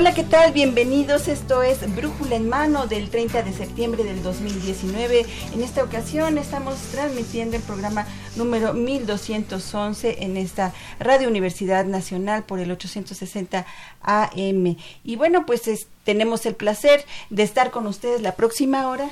Hola, ¿qué tal? Bienvenidos. Esto es Brújula en Mano del 30 de septiembre del 2019. En esta ocasión estamos transmitiendo el programa número 1211 en esta Radio Universidad Nacional por el 860 AM. Y bueno, pues tenemos el placer de estar con ustedes la próxima hora.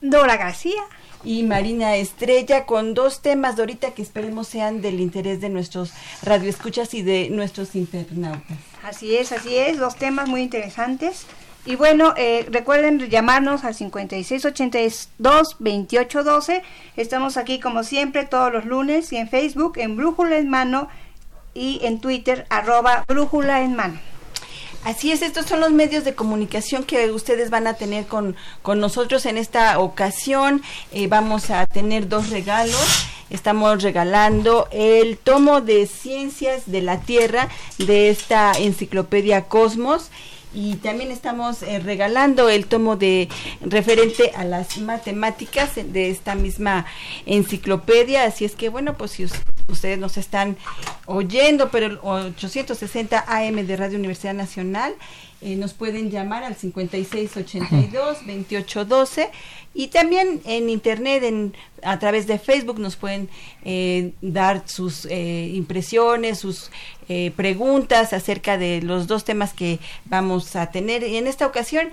Dora García y Marina Estrella con dos temas, Dorita, que esperemos sean del interés de nuestros radioescuchas y de nuestros internautas. Así es, así es, dos temas muy interesantes. Y bueno, eh, recuerden llamarnos al 5682-2812. Estamos aquí como siempre todos los lunes y en Facebook en Brújula en Mano y en Twitter arroba Brújula en Mano. Así es, estos son los medios de comunicación que ustedes van a tener con, con nosotros en esta ocasión. Eh, vamos a tener dos regalos. Estamos regalando el tomo de Ciencias de la Tierra de esta enciclopedia Cosmos y también estamos eh, regalando el tomo de referente a las matemáticas de esta misma enciclopedia. Así es que bueno pues si ustedes nos están oyendo pero el 860 AM de Radio Universidad Nacional eh, nos pueden llamar al 5682 2812 y también en internet, en, a través de Facebook, nos pueden eh, dar sus eh, impresiones, sus eh, preguntas acerca de los dos temas que vamos a tener. Y en esta ocasión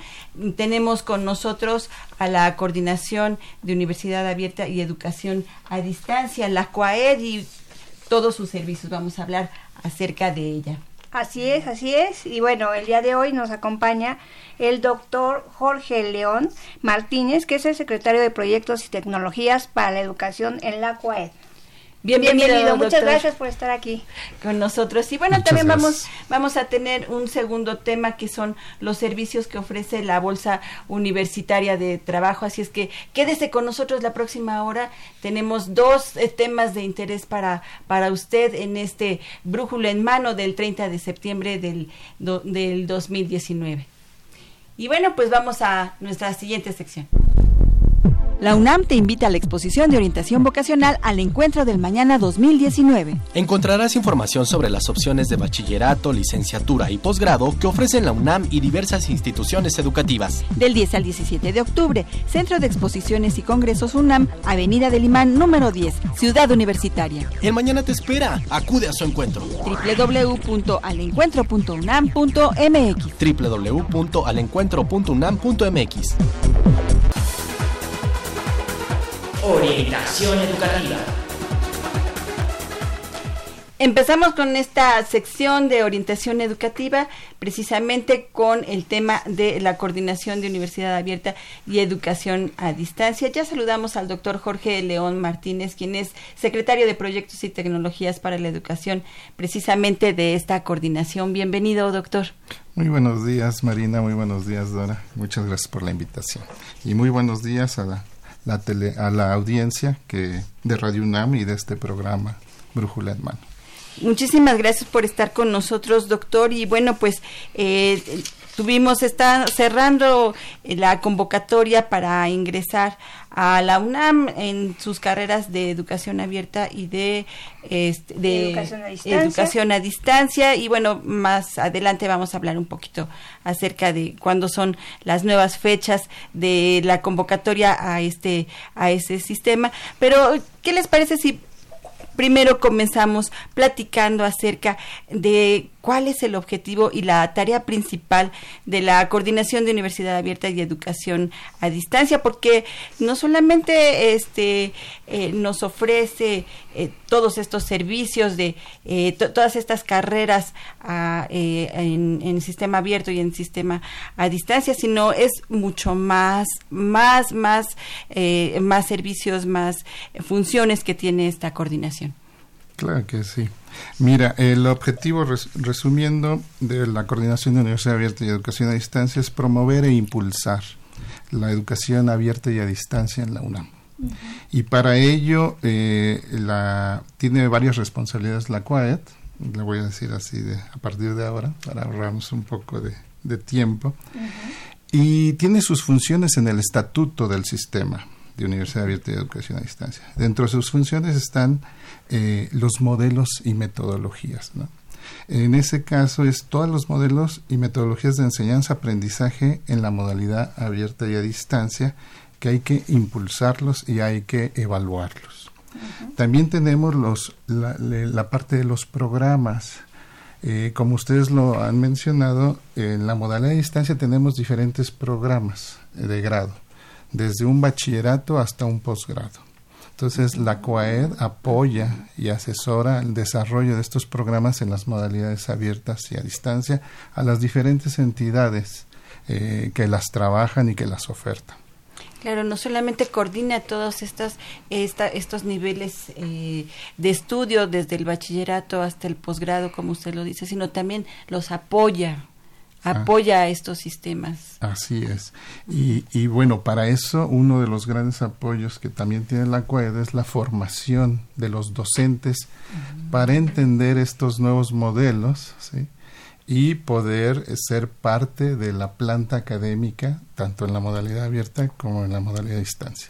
tenemos con nosotros a la Coordinación de Universidad Abierta y Educación a Distancia, la CUAED, y todos sus servicios. Vamos a hablar acerca de ella. Así es, así es. Y bueno, el día de hoy nos acompaña el doctor Jorge León Martínez, que es el secretario de Proyectos y Tecnologías para la Educación en la CUAED. Bienvenido, muchas gracias por estar aquí con nosotros. Y bueno, también vamos vamos a tener un segundo tema que son los servicios que ofrece la Bolsa Universitaria de Trabajo, así es que quédese con nosotros la próxima hora. Tenemos dos eh, temas de interés para para usted en este brújula en mano del 30 de septiembre del del 2019. Y bueno, pues vamos a nuestra siguiente sección. La UNAM te invita a la exposición de orientación vocacional al Encuentro del Mañana 2019. Encontrarás información sobre las opciones de bachillerato, licenciatura y posgrado que ofrecen la UNAM y diversas instituciones educativas. Del 10 al 17 de octubre, Centro de Exposiciones y Congresos UNAM, Avenida del Imán número 10, Ciudad Universitaria. El mañana te espera. Acude a su encuentro. www.alencuentro.unam.mx www.alencuentro.unam.mx Orientación educativa. Empezamos con esta sección de orientación educativa precisamente con el tema de la coordinación de Universidad Abierta y Educación a Distancia. Ya saludamos al doctor Jorge León Martínez, quien es secretario de Proyectos y Tecnologías para la Educación precisamente de esta coordinación. Bienvenido, doctor. Muy buenos días, Marina. Muy buenos días, Dora. Muchas gracias por la invitación. Y muy buenos días a la la tele, a la audiencia que de Radio UNAM y de este programa Brújula en Mano. Muchísimas gracias por estar con nosotros, doctor. Y bueno, pues eh, tuvimos, está cerrando la convocatoria para ingresar a la UNAM en sus carreras de educación abierta y de, este, de educación, a distancia. Y bueno, más adelante vamos a hablar un poquito acerca de cuándo son las nuevas fechas de la convocatoria a este, a ese sistema. Pero, ¿qué les parece si primero comenzamos platicando acerca de cuál es el objetivo y la tarea principal de la coordinación de universidad abierta y educación a distancia, porque no solamente este eh, nos ofrece eh, todos estos servicios de eh, todas estas carreras ah, en, en, sistema abierto y en sistema a distancia, sino es mucho más, más, más, más servicios, más funciones que tiene esta coordinación. Claro que sí. Mira, el objetivo, resumiendo, de la Coordinación de Universidad Abierta y Educación a Distancia es promover e impulsar la educación abierta y a distancia en la UNAM. Y para ello eh, la, tiene varias responsabilidades la CUAED, le voy a decir así de, a partir de ahora, para ahorrarnos un poco de, tiempo, y tiene sus funciones en el estatuto del sistema de Universidad Abierta y Educación a Distancia. Dentro de sus funciones están eh, los modelos y metodologías. En ese caso es todos los modelos y metodologías de enseñanza-aprendizaje en la modalidad abierta y a distancia que hay que impulsarlos y hay que evaluarlos. También tenemos los, la, parte de los programas. Eh, como ustedes lo han mencionado, en la modalidad de distancia tenemos diferentes programas de grado, desde un bachillerato hasta un posgrado. Entonces, la COAED apoya y asesora el desarrollo de estos programas en las modalidades abiertas y a distancia a las diferentes entidades eh, que las trabajan y que las ofertan. Claro, no solamente coordina todos estos, estos niveles eh, de estudio, desde el bachillerato hasta el posgrado, como usted lo dice, sino también los apoya apoya a estos sistemas. Así es. Y, y, bueno, para eso uno de los grandes apoyos que también tiene la CUED es la formación de los docentes para entender estos nuevos modelos ¿sí? y poder ser parte de la planta académica, tanto en la modalidad abierta como en la modalidad a distancia.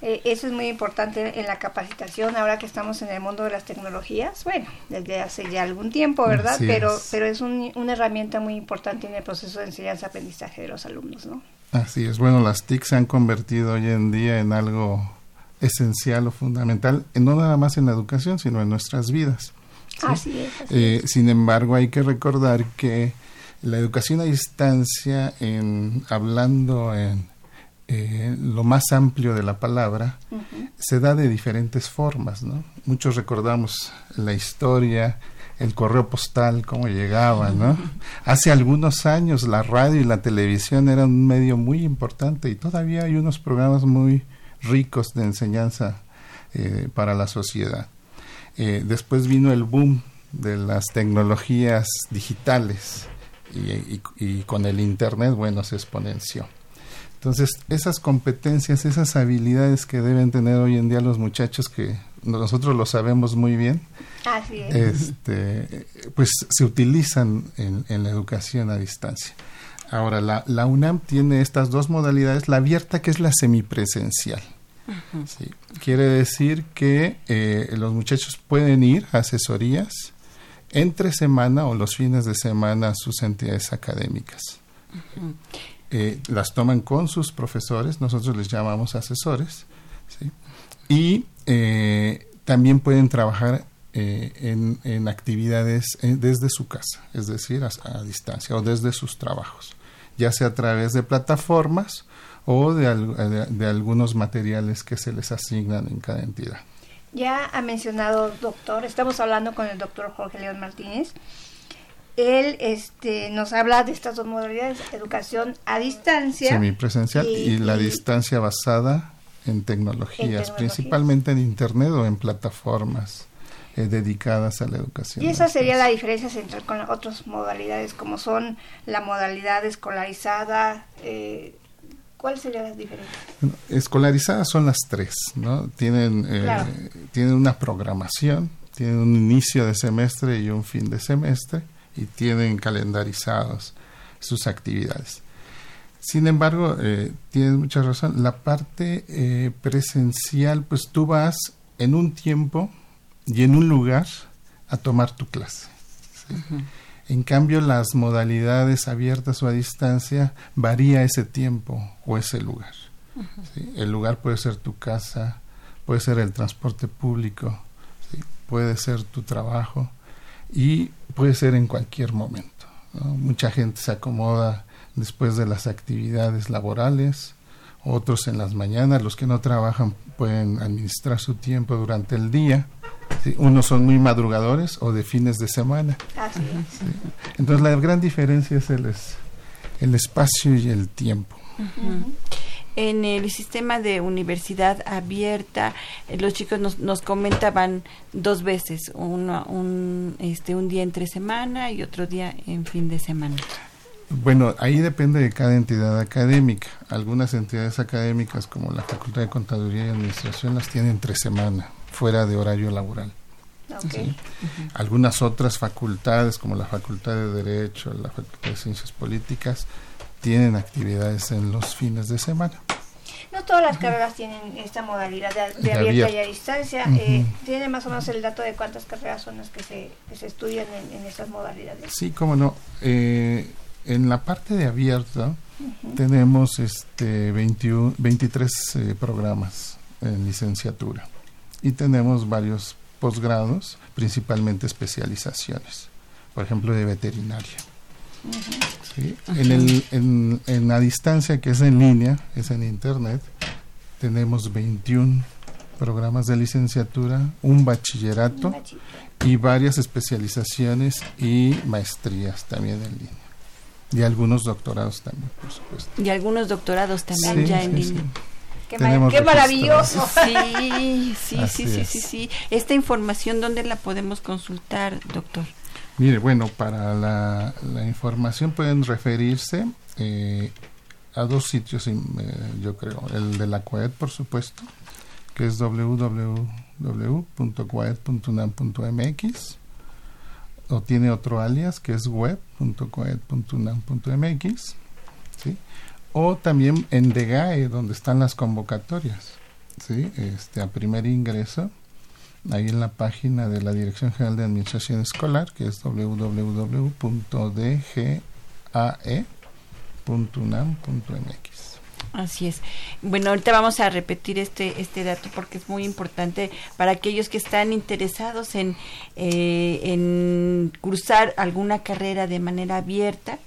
Eh, eso es muy importante en la capacitación ahora que estamos en el mundo de las tecnologías, bueno, desde hace ya algún tiempo, ¿verdad? pero es. pero es una herramienta muy importante en el proceso de enseñanza-aprendizaje de los alumnos, ¿no? Así es, bueno, las TIC se han convertido hoy en día en algo esencial o fundamental, no nada más en la educación, sino en nuestras vidas. Así es. Eh, sin embargo, hay que recordar que la educación a distancia, en, hablando en eh, lo más amplio de la palabra, se da de diferentes formas, ¿no? Muchos recordamos la historia, el correo postal, cómo llegaba, ¿no? Hace algunos años la radio y la televisión eran un medio muy importante y todavía hay unos programas muy ricos de enseñanza eh, para la sociedad. Eh, después vino el boom de las tecnologías digitales y, y con el Internet, bueno, se exponenció. Entonces, esas competencias, esas habilidades que deben tener hoy en día los muchachos, que nosotros lo sabemos muy bien, Este, pues se utilizan en, la educación a distancia. Ahora, la, la, UNAM tiene estas dos modalidades, la abierta que es la semipresencial. Quiere decir que eh, los muchachos pueden ir a asesorías entre semana o los fines de semana a sus entidades académicas. Eh, las toman con sus profesores, nosotros les llamamos asesores, y eh, también pueden trabajar eh, en, actividades desde su casa, es decir, a, distancia o desde sus trabajos, ya sea a través de plataformas o de, de algunos materiales que se les asignan en cada entidad. Ya ha mencionado, doctor, estamos hablando con el doctor Jorge León Martínez, él este, nos habla de estas dos modalidades, educación a distancia. Semipresencial y, y la distancia basada en tecnologías, principalmente en Internet o en plataformas eh, dedicadas a la educación. Y esa sería la diferencia entre con otras modalidades, como son la modalidad escolarizada. Eh, ¿Cuáles serían las diferencias? escolarizadas son las tres, ¿no? Tienen, eh, tienen una programación, tienen un inicio de semestre y un fin de semestre y tienen calendarizados sus actividades. Sin embargo, eh, tienes mucha razón, la parte eh, presencial, pues tú vas en un tiempo y en un lugar a tomar tu clase. En cambio, las modalidades abiertas o a distancia varía ese tiempo o ese lugar. El lugar puede ser tu casa, puede ser el transporte público, puede ser tu trabajo y puede ser en cualquier momento. Mucha gente se acomoda después de las actividades laborales, otros en las mañanas, los que no trabajan pueden administrar su tiempo durante el día unos son muy madrugadores o de fines de semana. Entonces la gran diferencia es el, el espacio y el tiempo. En el sistema de universidad abierta, eh, los chicos nos, nos comentaban dos veces, un, este, un día entre semana y otro día en fin de semana. Bueno, ahí depende de cada entidad académica. Algunas entidades académicas, como la Facultad de Contaduría y Administración, las tienen entre semana fuera de horario laboral. Algunas otras facultades, como la Facultad de Derecho, la Facultad de Ciencias Políticas, tienen actividades en los fines de semana. No todas las carreras tienen esta modalidad de, abierta y a distancia. Eh, ¿Tiene más o menos el dato de cuántas carreras son las que se, se estudian en, estas modalidades? Sí, cómo no. Eh, en la parte de abierta tenemos este 21, 23 eh, programas en licenciatura y tenemos varios posgrados, principalmente especializaciones, por ejemplo de veterinaria. En, el, en, en, la distancia que es en línea, es en internet, tenemos 21 programas de licenciatura, un bachillerato y varias especializaciones y maestrías también en línea. Y algunos doctorados también, por supuesto. Y algunos doctorados también ya en línea. Qué, maravilloso. Sí, sí, sí, sí, sí, sí. Esta información, ¿dónde la podemos consultar, doctor? Mire, bueno, para la, información pueden referirse eh, a dos sitios, eh, yo creo. El de la CUED, por supuesto, que es www.coed.unam.mx o tiene otro alias que es web.coed.unam.mx ¿sí? o también en DEGAE, donde están las convocatorias, este, a primer ingreso, ahí en la página de la Dirección General de Administración Escolar, que es www.dgae.unam.mx. Así es. Bueno, ahorita vamos a repetir este este dato porque es muy importante para aquellos que están interesados en, eh, en cursar alguna carrera de manera abierta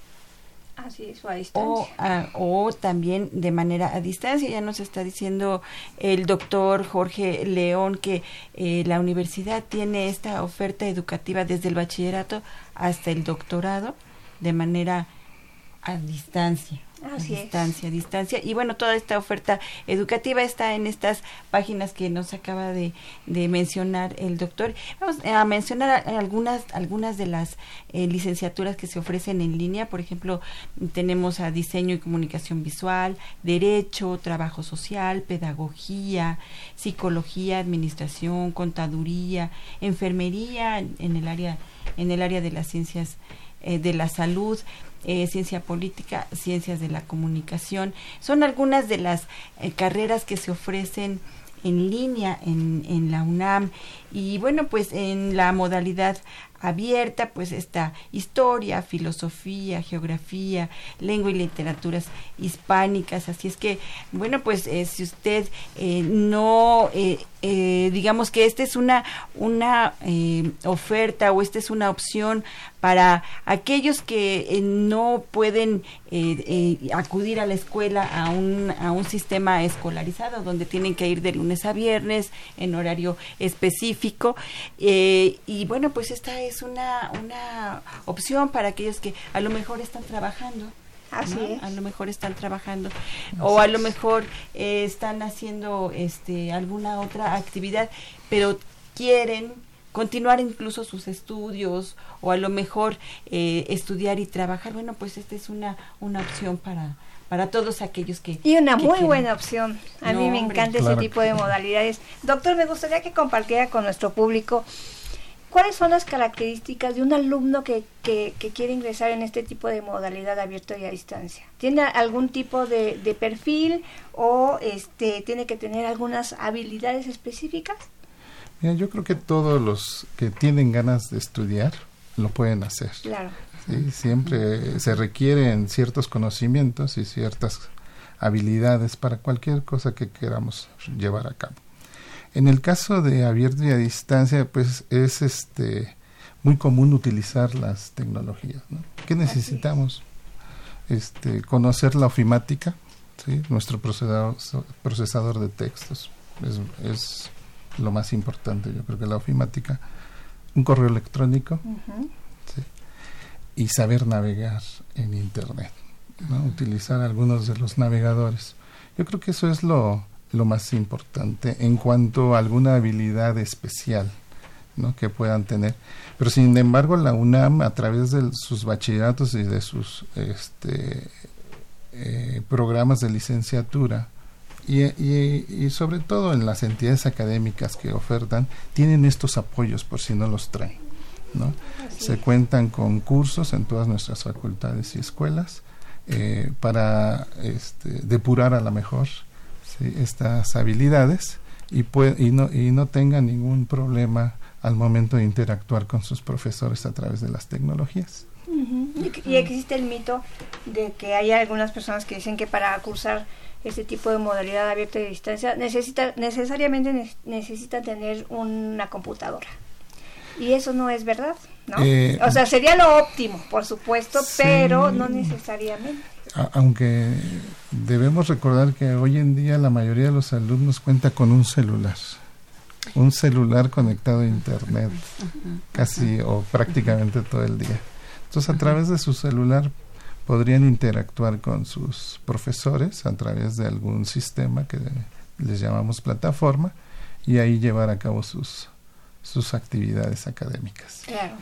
Así o a distancia. O, también de manera a distancia. Ya nos está diciendo el doctor Jorge León que eh, la universidad tiene esta oferta educativa desde el bachillerato hasta el doctorado de manera a distancia. Así distancia, distancia. Y bueno, toda esta oferta educativa está en estas páginas que nos acaba de, mencionar el doctor. Vamos a mencionar algunas, algunas de las eh, licenciaturas que se ofrecen en línea. Por ejemplo, tenemos a diseño y comunicación visual, derecho, trabajo social, pedagogía, psicología, administración, contaduría, enfermería en el área, en el área de las ciencias eh, de la salud, eh, ciencia política, ciencias de la comunicación. Son algunas de las eh, carreras que se ofrecen en línea en, en la UNAM y bueno pues en la modalidad abierta, pues está historia, filosofía, geografía, lengua y literaturas hispánicas. Así es que, bueno, pues eh, si usted no, digamos que esta es una, una oferta o esta es una opción para aquellos que no pueden acudir a la escuela a un, a un sistema escolarizado donde tienen que ir de lunes a viernes en horario específico. y bueno, pues esta es es una, una opción para aquellos que a lo mejor están trabajando. Así A lo mejor están trabajando o a lo mejor eh, están haciendo este alguna otra actividad, pero quieren continuar incluso sus estudios o a lo mejor eh, estudiar y trabajar. Bueno, pues esta es una, una opción para, para todos aquellos que... Y una muy buena opción. A mí me encanta ese tipo de modalidades. Doctor, me gustaría que compartiera con nuestro público ¿Cuáles son las características de un alumno que, que, quiere ingresar en este tipo de modalidad abierta y a distancia? ¿Tiene algún tipo de, de perfil o este, tiene que tener algunas habilidades específicas? Mira, yo creo que todos los que tienen ganas de estudiar lo pueden hacer. Claro. ¿sí? Siempre se requieren ciertos conocimientos y ciertas habilidades para cualquier cosa que queramos llevar a cabo. En el caso de abierto y a distancia, pues es este muy común utilizar las tecnologías. ¿no? ¿Qué necesitamos? Este, conocer la ofimática, ¿sí? nuestro procesador, procesador de textos. Es, es, lo más importante, yo creo que la ofimática. Un correo electrónico ¿sí? y saber navegar en Internet. ¿no? Utilizar algunos de los navegadores. Yo creo que eso es lo, lo más importante en cuanto a alguna habilidad especial ¿no? que puedan tener. Pero sin embargo, la UNAM, a través de sus bachilleratos y de sus este, eh, programas de licenciatura, y, y, sobre todo en las entidades académicas que ofertan, tienen estos apoyos por si no los traen. ¿no? Se cuentan con cursos en todas nuestras facultades y escuelas eh, para este, depurar a la mejor estas habilidades y, y, no, y no tengan ningún problema al momento de interactuar con sus profesores a través de las tecnologías. y, existe el mito de que hay algunas personas que dicen que para cursar este tipo de modalidad abierta y distancia necesita necesariamente necesita tener una computadora y eso no es verdad ¿no? Eh, o sea sería lo óptimo por supuesto pero no necesariamente aunque debemos recordar que hoy en día la mayoría de los alumnos cuenta con un celular, un celular conectado a internet, casi o prácticamente todo el día. Entonces a través de su celular podrían interactuar con sus profesores a través de algún sistema que les llamamos plataforma y ahí llevar a cabo sus sus actividades académicas. Claro.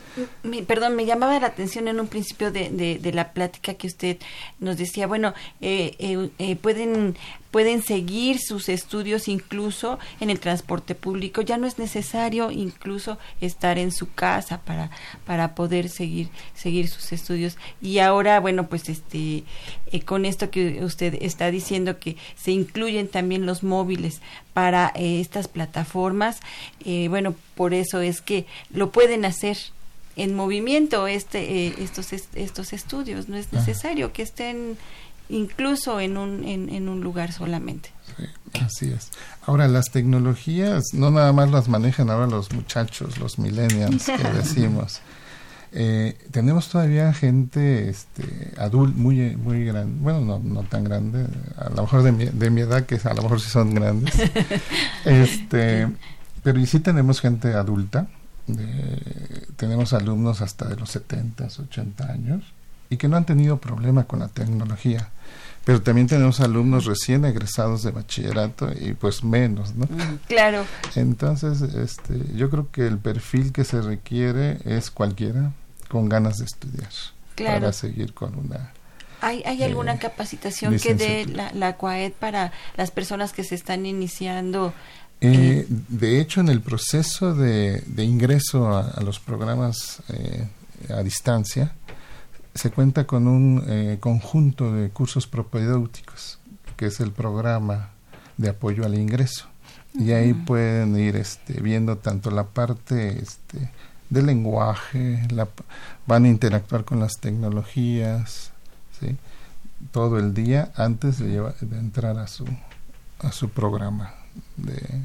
perdón, me llamaba la atención en un principio de, de, la plática que usted nos decía, bueno, eh, eh, eh, pueden pueden seguir sus estudios incluso en el transporte público. Ya no es necesario incluso estar en su casa para, para poder seguir, seguir sus estudios. Y ahora, bueno, pues este, eh, con esto que usted está diciendo que se incluyen también los móviles para eh, estas plataformas, eh, bueno, por eso es que lo pueden hacer en movimiento este estos estos estudios no es necesario que estén incluso en un, en, un lugar solamente. así es. Ahora, las tecnologías no nada más las manejan ahora los muchachos, los millennials que decimos. Eh, tenemos todavía gente este, adulta, muy, muy grande, bueno, no, no tan grande, a lo mejor de mi, de mi edad, que a lo mejor sí son grandes, este, pero y sí tenemos gente adulta, tenemos alumnos hasta de los 70, 80 años, y que no han tenido problema con la tecnología pero también tenemos alumnos recién egresados de bachillerato y pues menos, ¿no? Claro. Entonces, este, yo creo que el perfil que se requiere es cualquiera con ganas de estudiar claro. para seguir con una ¿Hay, hay alguna eh, capacitación que dé la, la CUAED para las personas que se están iniciando? Eh, de hecho, en el proceso de, de ingreso a, los programas eh, a distancia, se cuenta con un eh, conjunto de cursos propedéuticos, que es el programa de apoyo al ingreso. Y ahí pueden ir este, viendo tanto la parte este, del lenguaje, la, van a interactuar con las tecnologías, ¿sí? todo el día antes de, de entrar a su, a su programa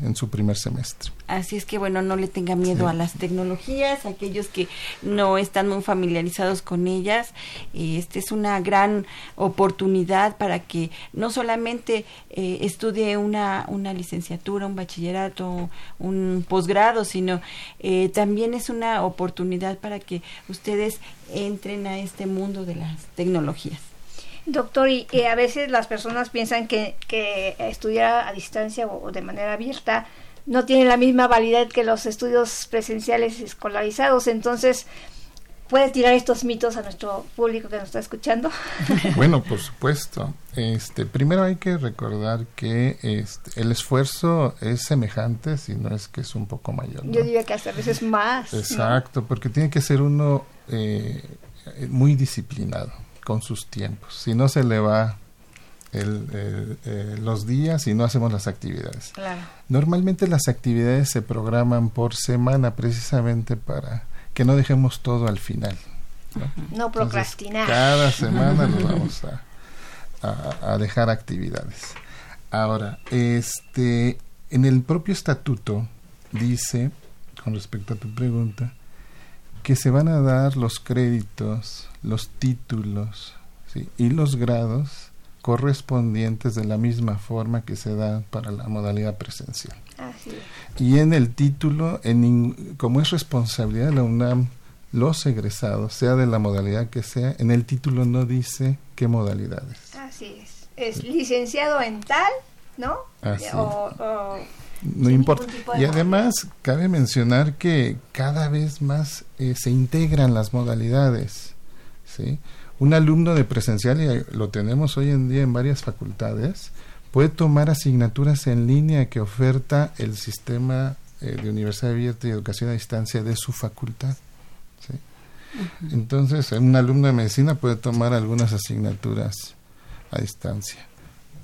en su primer semestre. Así es que bueno, no le tenga miedo a las tecnologías, aquellos que no están muy familiarizados con ellas, esta es una gran oportunidad para que no solamente eh, estudie una, una licenciatura, un bachillerato, un posgrado, sino eh, también es una oportunidad para que ustedes entren a este mundo de las tecnologías. Doctor, y, a veces las personas piensan que, que estudiar a distancia o, de manera abierta no tiene la misma validez que los estudios presenciales escolarizados. Entonces, puede tirar estos mitos a nuestro público que nos está escuchando? Bueno, por supuesto. Este, primero hay que recordar que este, el esfuerzo es semejante, si no es que es un poco mayor. Yo diría que hasta a veces más. Exacto, porque tiene que ser uno eh, muy disciplinado con sus tiempos. Si no se le va el, eh, los días y no hacemos las actividades. Claro. Normalmente las actividades se programan por semana precisamente para que no dejemos todo al final. No, no procrastinar. cada semana nos vamos a, a, a, dejar actividades. Ahora, este, en el propio estatuto dice, con respecto a tu pregunta, que se van a dar los créditos, los títulos ¿sí? y los grados correspondientes de la misma forma que se da para la modalidad presencial. Así es. Y en el título, en, como es responsabilidad de la UNAM, los egresados, sea de la modalidad que sea, en el título no dice qué modalidades. Así es. Es licenciado en tal, ¿no? Así. O, o no importa. Y además, cabe mencionar que cada vez más eh, se integran las modalidades. ¿sí? Un alumno de presencial, y lo tenemos hoy en día en varias facultades, puede tomar asignaturas en línea que oferta el sistema eh, de Universidad Abierta y Educación a Distancia de su facultad. ¿sí? Uh -huh. Entonces, un alumno de medicina puede tomar algunas asignaturas a distancia.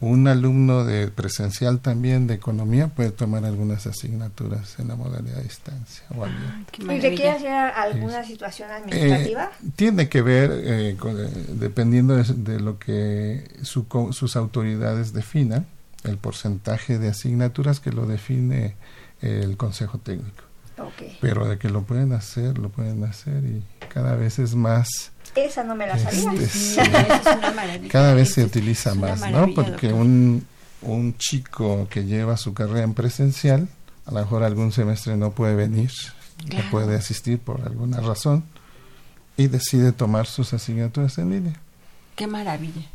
Un alumno de presencial también de economía puede tomar algunas asignaturas en la modalidad a distancia. O Ay, ¿Y requiere hacer alguna situación administrativa? Eh, tiene que ver, eh, con, eh, dependiendo de, de, lo que su, sus autoridades definan, el porcentaje de asignaturas que lo define el Consejo Técnico. Okay. Pero de que lo pueden hacer, lo pueden hacer y cada vez es más esa no me la sabía. Este, sí. Cada vez se utiliza más, ¿no? Porque un, un chico que lleva su carrera en presencial, a lo mejor algún semestre no puede venir, claro. no puede asistir por alguna razón y decide tomar sus asignaturas en línea. Qué maravilla.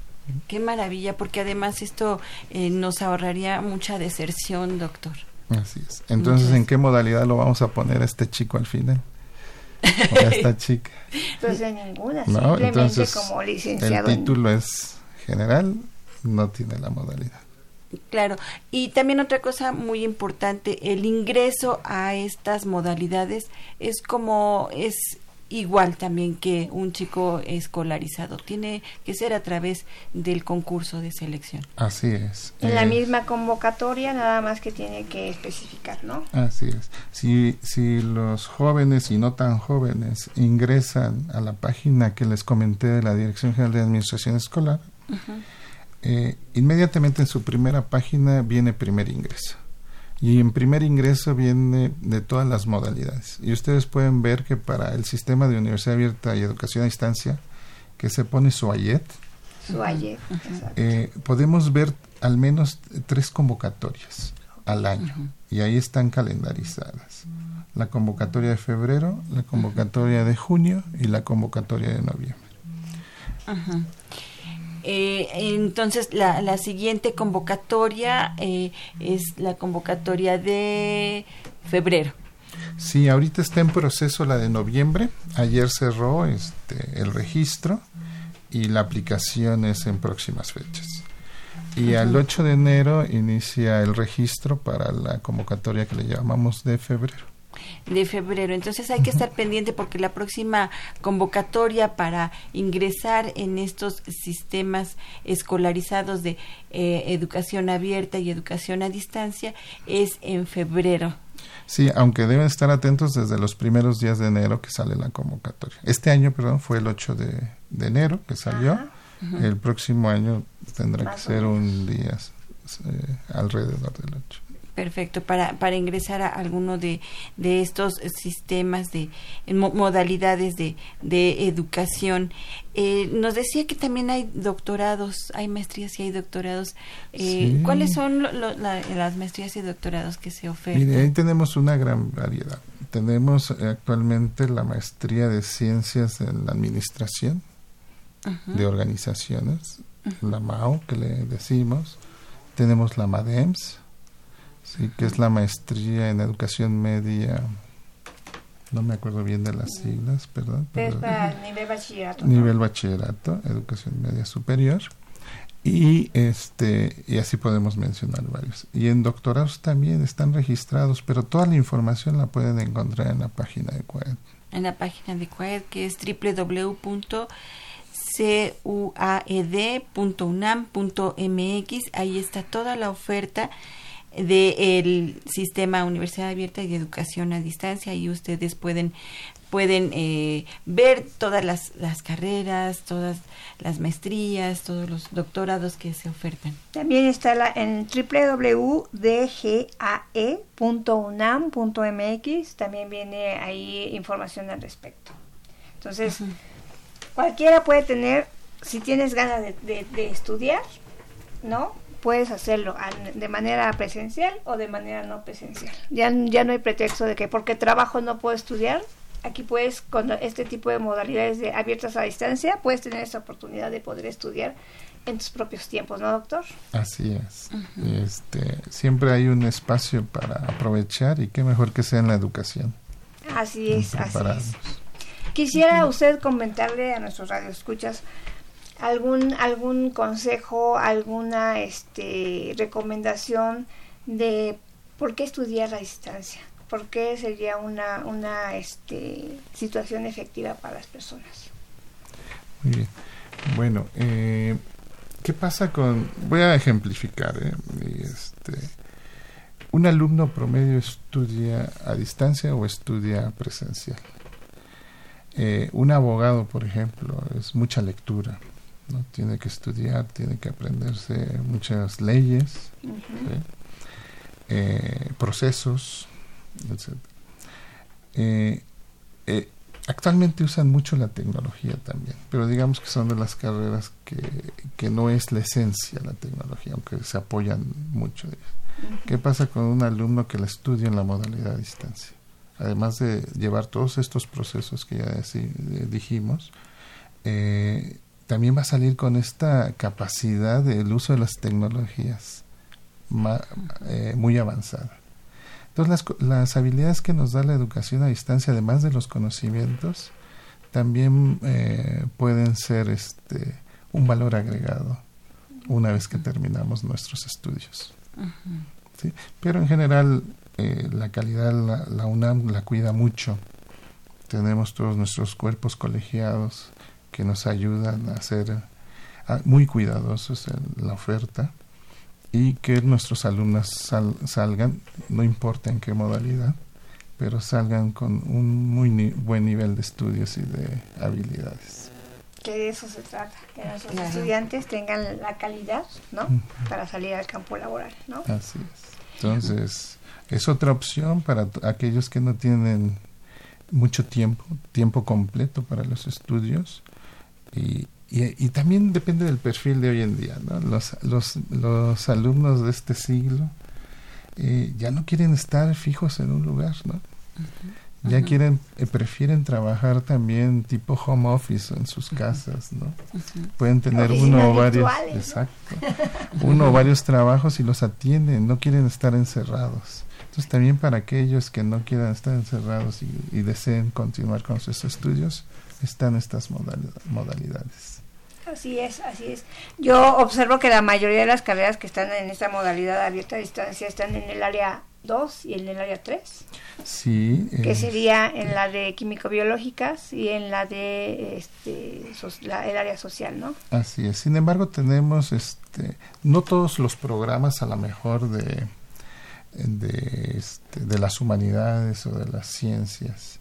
Qué maravilla, porque además esto eh, nos ahorraría mucha deserción, doctor. Así es. Entonces, Muchas. ¿en qué modalidad lo vamos a poner a este chico al final? O a esta chica. Pues en ninguna, no, simplemente entonces, como licenciado. El título en... es general, no tiene la modalidad. Claro, y también otra cosa muy importante, el ingreso a estas modalidades es como es igual también que un chico escolarizado, tiene que ser a través del concurso de selección. Así es. En eh, la misma convocatoria, nada más que tiene que especificar, ¿no? Así es. Si, si los jóvenes y no tan jóvenes ingresan a la página que les comenté de la Dirección General de Administración Escolar, uh -huh. eh, inmediatamente en su primera página viene primer ingreso. Y en primer ingreso viene de todas las modalidades. Y ustedes pueden ver que para el sistema de universidad abierta y educación a distancia, que se pone su AYET, su AYET eh, podemos ver al menos tres convocatorias al año. Uh -huh. Y ahí están calendarizadas. La convocatoria de febrero, la convocatoria de junio y la convocatoria de noviembre. Uh -huh. Eh, entonces, la, la, siguiente convocatoria eh, es la convocatoria de febrero. Sí, ahorita está en proceso la de noviembre. Ayer cerró este, el registro y la aplicación es en próximas fechas. Y al 8 de enero inicia el registro para la convocatoria que le llamamos de febrero de febrero. Entonces hay que estar pendiente porque la próxima convocatoria para ingresar en estos sistemas escolarizados de eh, educación abierta y educación a distancia es en febrero. Sí, aunque deben estar atentos desde los primeros días de enero que sale la convocatoria. Este año, perdón, fue el 8 de, de enero que salió. Ajá. El próximo año tendrá Más que ser un día eh, alrededor del 8 perfecto para, para ingresar a alguno de, de estos sistemas de modalidades de, de educación. Eh, nos decía que también hay doctorados, hay maestrías y hay doctorados. Eh, sí. ¿Cuáles son lo, lo, la, las maestrías y doctorados que se ofertan? Mire, ahí tenemos una gran variedad. Tenemos actualmente la maestría de ciencias en la administración uh -huh. de organizaciones, uh -huh. la MAO que le decimos. Tenemos la MADEMS, sí, que es la maestría en educación media no me acuerdo bien de las siglas, perdón. Es para nivel bachillerato. Nivel bachillerato, educación media superior. Y este y así podemos mencionar varios. Y en doctorados también están registrados, pero toda la información la pueden encontrar en la página de CUAED. En la página de CUAED que es www.cuaed.unam.mx, ahí está toda la oferta del sistema Universidad Abierta y de Educación a Distancia y ustedes pueden pueden eh, ver todas las, las carreras, todas las maestrías, todos los doctorados que se ofertan. También está la, en www.dgae.unam.mx, también viene ahí información al respecto. Entonces, cualquiera puede tener, si tienes ganas de, de estudiar, ¿no? Puedes hacerlo de manera presencial o de manera no presencial. Ya, ya no hay pretexto de que porque trabajo no puedo estudiar. Aquí puedes, con este tipo de modalidades de abiertas a distancia, puedes tener esa oportunidad de poder estudiar en tus propios tiempos, ¿no, doctor? Así es. este, siempre hay un espacio para aprovechar y qué mejor que sea en la educación. Así es, así es. Quisiera usted comentarle a nuestros radioescuchas algún algún consejo, alguna este recomendación de por qué estudiar a distancia, por qué sería una una este situación efectiva para las personas. Muy bien. Bueno, eh, ¿qué pasa con? Voy a ejemplificar. ¿eh? Este, un alumno promedio estudia a distancia o estudia presencial. Eh, un abogado, por ejemplo, es mucha lectura ¿no? Tiene que estudiar, tiene que aprenderse muchas leyes, eh, procesos, etc. Eh, eh, actualmente usan mucho la tecnología también, pero digamos que son de las carreras que, que no es la esencia la tecnología, aunque se apoyan mucho de. ¿Qué pasa con un alumno que la estudia en la modalidad a distancia? Además de llevar todos estos procesos que ya dijimos, eh, también va a salir con esta capacidad del uso de las tecnologías eh, muy avanzada. Entonces las, habilidades que nos da la educación a distancia, además de los conocimientos, también eh, pueden ser este, un valor agregado una vez que terminamos nuestros estudios. Pero en general eh, la calidad la, la UNAM la cuida mucho. Tenemos todos nuestros cuerpos colegiados, que nos ayudan a ser muy cuidadosos en la oferta y que nuestros alumnos salgan, no importa en qué modalidad, pero salgan con un muy buen nivel de estudios y de habilidades. Que de eso se trata, que nuestros estudiantes tengan la calidad, ¿no? Para salir al campo laboral, ¿no? Así es. Entonces, es otra opción para aquellos que no tienen mucho tiempo, tiempo completo para los estudios, y, y, también depende del perfil de hoy en día. ¿no? Los, los, los alumnos de este siglo eh, ya no quieren estar fijos en un lugar, ¿no? Ya quieren, eh, prefieren trabajar también tipo home office en sus casas, ¿no? Pueden tener uno o varios, exacto, uno o varios trabajos y los atienden, no quieren estar encerrados. Entonces también para aquellos que no quieran estar encerrados y, y deseen continuar con sus estudios, están estas modalidades. Así es, así es. Yo observo que la mayoría de las carreras que están en esta modalidad abierta a distancia están en el área 2 y en el área 3. Sí. Que sería en la de químico-biológicas y en la de este, el área social, ¿no? Así es. Sin embargo, tenemos este, no todos los programas a lo mejor de, de, este, de las humanidades o de las ciencias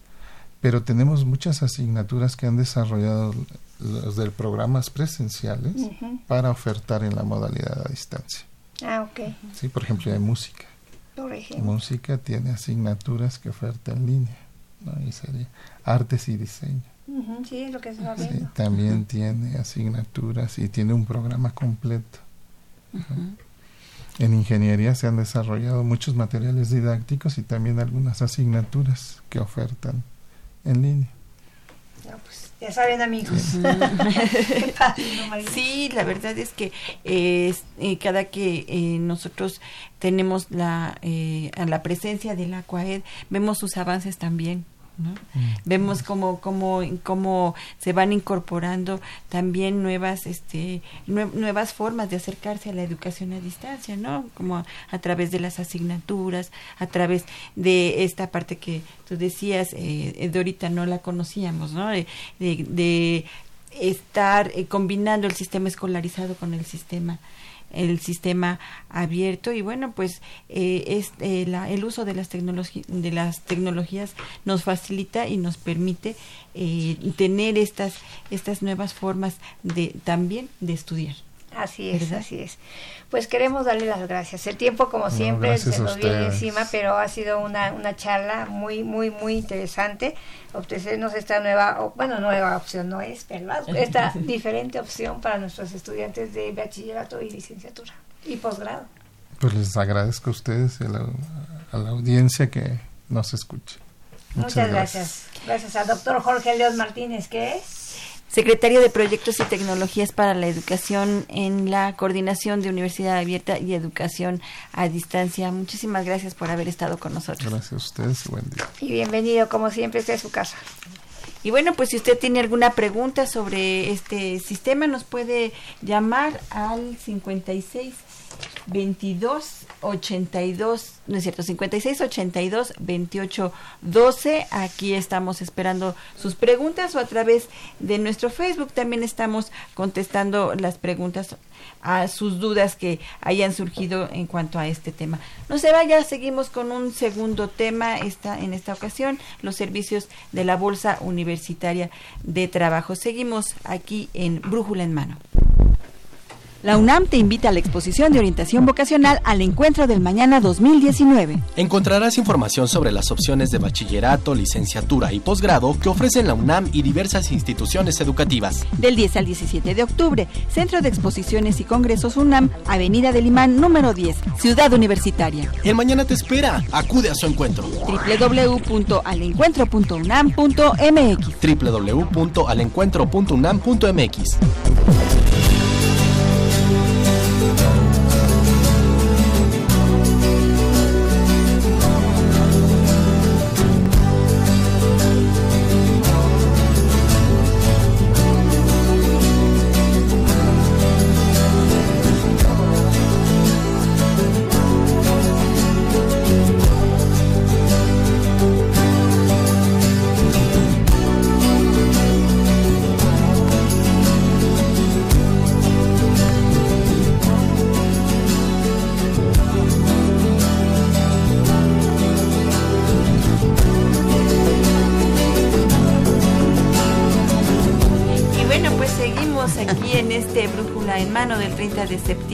pero tenemos muchas asignaturas que han desarrollado los de programas presenciales para ofertar en la modalidad a distancia. Ah, ok. Sí, por ejemplo, hay música. Por ejemplo. Música tiene asignaturas que oferta en línea, ¿no? Y sería artes y diseño. sí, lo que se va sí, También tiene asignaturas y tiene un programa completo. En ingeniería se han desarrollado muchos materiales didácticos y también algunas asignaturas que ofertan en línea. pues ya saben amigos. sí, la verdad es que eh, cada que eh, nosotros tenemos la, eh, la presencia de la CUAED, vemos sus avances también. ¿No? Vemos como cómo, cómo se van incorporando también nuevas, este, nuevas formas de acercarse a la educación a distancia, ¿no? Como a, través de las asignaturas, a través de esta parte que tú decías, eh, de ahorita no la conocíamos, ¿no? de, de estar eh, combinando el sistema escolarizado con el sistema el sistema abierto. Y bueno pues eh, es, eh, el uso de las tecnologías de las tecnologías nos facilita y nos permite tener estas estas nuevas formas de también de estudiar Así es, así es. Pues queremos darle las gracias. El tiempo, como siempre, se nos viene encima, pero ha sido una, una charla muy, muy, muy interesante. Ofrecernos esta nueva, bueno, nueva opción no es, ¿verdad? Esta diferente opción para nuestros estudiantes de bachillerato y licenciatura y posgrado. Pues les agradezco a ustedes y a la, a la audiencia que nos escuche. Muchas, gracias. gracias. al doctor Jorge León Martínez, ¿qué es secretario de Proyectos y Tecnologías para la Educación en la Coordinación de Universidad Abierta y Educación a Distancia. Muchísimas gracias por haber estado con nosotros. Gracias a ustedes y buen día. Y bienvenido, como siempre, este su casa. Y bueno, pues si usted tiene alguna pregunta sobre este sistema, nos puede llamar al 56 22 82, no es cierto, 56 82 28 12. Aquí estamos esperando sus preguntas o a través de nuestro Facebook también estamos contestando las preguntas a sus dudas que hayan surgido en cuanto a este tema. No se vaya, seguimos con un segundo tema en esta ocasión, los servicios de la Bolsa Universitaria de Trabajo. Seguimos aquí en Brújula en Mano. La UNAM te invita a la exposición de orientación vocacional al Encuentro del Mañana 2019. Encontrarás información sobre las opciones de bachillerato, licenciatura y posgrado que ofrecen la UNAM y diversas instituciones educativas. Del 10 al 17 de octubre, Centro de Exposiciones y Congresos UNAM, Avenida del Imán número 10, Ciudad Universitaria. El mañana te espera. Acude a su encuentro. www.alencuentro.unam.mx www.alencuentro.unam.mx